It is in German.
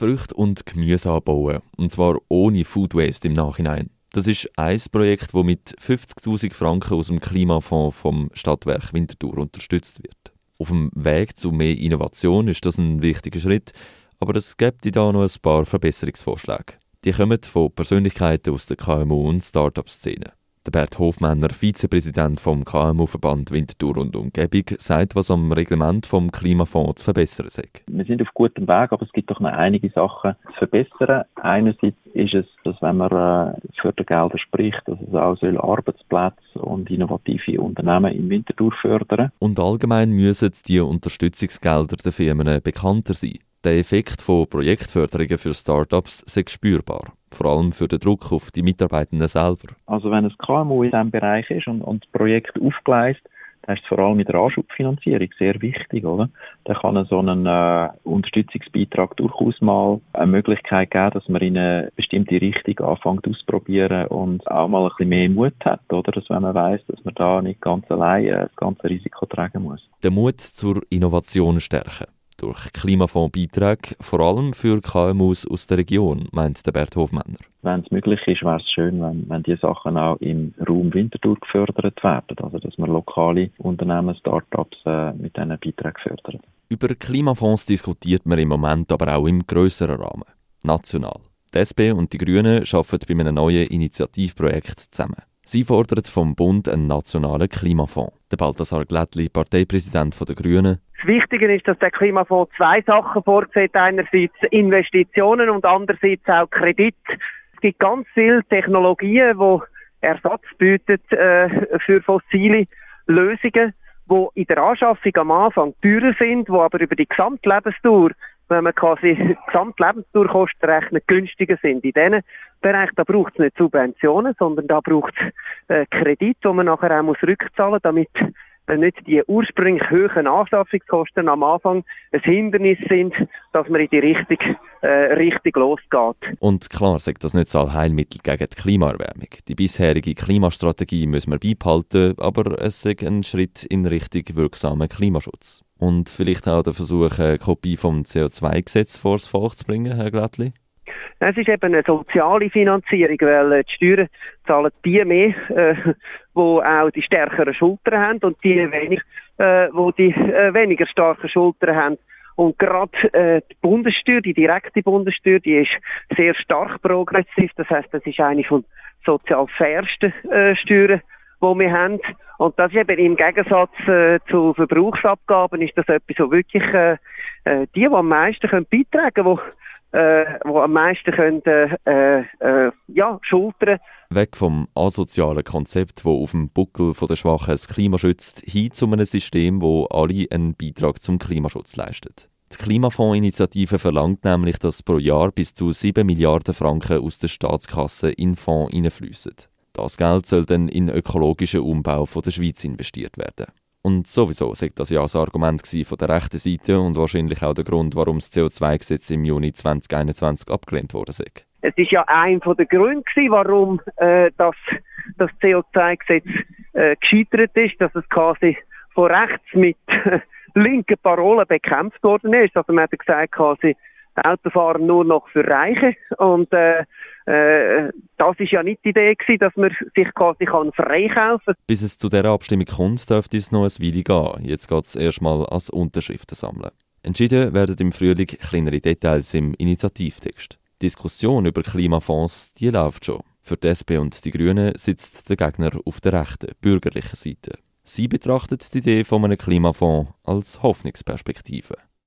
Früchte und Gemüse anbauen. Und zwar ohne Food Waste im Nachhinein. Das ist ein Projekt, das mit 50.000 Franken aus dem Klimafonds vom Stadtwerk Winterthur unterstützt wird. Auf dem Weg zu mehr Innovation ist das ein wichtiger Schritt, aber es gibt da noch ein paar Verbesserungsvorschläge. Die kommen von Persönlichkeiten aus der KMU- und Start-up-Szene. Der Bert Hofmänner, Vizepräsident vom KMU-Verband Winterthur und Umgebung, sagt, was am Reglement vom Klimafonds zu verbessern sei. Wir sind auf gutem Weg, aber es gibt doch noch einige Sachen zu verbessern. Einerseits ist es, dass wenn man äh, Fördergelder spricht, dass es auch soll Arbeitsplätze und innovative Unternehmen in Winterthur fördern. Und allgemein müssen die Unterstützungsgelder der Firmen bekannter sein. Der Effekt von Projektförderungen für Startups ist spürbar, vor allem für den Druck auf die Mitarbeitenden selber. Also wenn ein KMU in diesem Bereich ist und, und das Projekt aufgleist, dann ist es vor allem mit der Anschubfinanzierung sehr wichtig, oder? Da kann so einen äh, Unterstützungsbeitrag durchaus mal eine Möglichkeit geben, dass man in eine bestimmte Richtung anfängt auszuprobieren und auch mal ein bisschen mehr Mut hat, oder? Dass wenn man weiß, dass man da nicht ganz allein das ganze Risiko tragen muss. Der Mut zur Innovation stärken durch Klimafondsbeiträge, vor allem für KMUs aus der Region, meint der Bert Hofmänner. Wenn es möglich ist, wäre es schön, wenn, wenn die Sachen auch im Raum Winterthur gefördert werden. Also, dass man lokale Unternehmen, Start-ups äh, mit diesen Beiträgen fördert. Über Klimafonds diskutiert man im Moment aber auch im grösseren Rahmen, national. Die SP und die Grünen arbeiten bei einem neuen Initiativprojekt zusammen. Sie fordert vom Bund einen nationalen Klimafonds. Der Balthasar Glättli, Parteipräsident der Grünen. Das Wichtige ist, dass der Klimafonds zwei Sachen vorsieht. Einerseits Investitionen und andererseits auch Kredit. Es gibt ganz viele Technologien, die Ersatz bieten äh, für fossile Lösungen, die in der Anschaffung am Anfang teurer sind, die aber über die Gesamtlebensdauer wenn man quasi die Gesamtlebensdurchkosten rechnet, günstiger sind. In diesen Bereichen, da braucht es nicht Subventionen, sondern da braucht es äh, Kredit, die man nachher auch muss rückzahlen muss, damit nicht die ursprünglich hohen Anschaffungskosten am Anfang ein Hindernis sind, dass man in die Richtung, äh, Richtung losgeht. Und klar sagt das nicht so Heilmittel gegen die Klimaerwärmung. Die bisherige Klimastrategie müssen wir beibehalten, aber es ist ein Schritt in Richtung wirksamen Klimaschutz. Und vielleicht auch der Versuch, eine Kopie vom CO2-Gesetz vors Volk zu bringen, Herr Glattli? Es ist eben eine soziale Finanzierung, weil äh, die Steuern zahlen die mehr, äh, wo auch die stärkeren Schultern haben und die wenig, äh, wo die äh, weniger starken Schultern haben. Und gerade äh, die Bundessteuer, die direkte Bundessteuer, die ist sehr stark progressiv. Das heißt, das ist eine von sozial fairsten äh, Steuern, die wir haben. Und das ist eben im Gegensatz äh, zu Verbrauchsabgaben ist das etwas, so wirklich äh, äh, die, die am meisten können beitragen können, äh, die am meisten können, äh, äh, ja, schultern. Weg vom asozialen Konzept, wo auf dem Buckel der Schwachen das Klima schützt, hin zu einem System, wo alle einen Beitrag zum Klimaschutz leistet. Die Klimafondsinitiative verlangt nämlich, dass pro Jahr bis zu 7 Milliarden Franken aus der Staatskasse in Fonds hineinfließen. Das Geld soll dann in ökologischen Umbau von der Schweiz investiert werden. Und sowieso sagt das ja das Argument von der rechten Seite und wahrscheinlich auch der Grund, warum das CO2-Gesetz im Juni 2021 abgelehnt wurde. Es ist ja ein von der Gründe, warum äh, das, das CO2-Gesetz äh, gescheitert ist, dass es quasi von rechts mit linken Parolen bekämpft worden ist. Also man hat gesagt, quasi Autofahren nur noch für Reiche und äh, äh, das ist ja nicht die Idee gewesen, dass man sich quasi kann freikaufen kann. Bis es zu dieser Abstimmung kommt, dürfte es noch ein Weile gehen. Jetzt geht es erstmal als Unterschriften sammeln. Entschieden werden im Frühling kleinere Details im Initiativtext. Die Diskussion über Klimafonds, die läuft schon. Für die SP und die Grünen sitzt der Gegner auf der rechten, bürgerlichen Seite. Sie betrachtet die Idee von einem Klimafonds als Hoffnungsperspektive.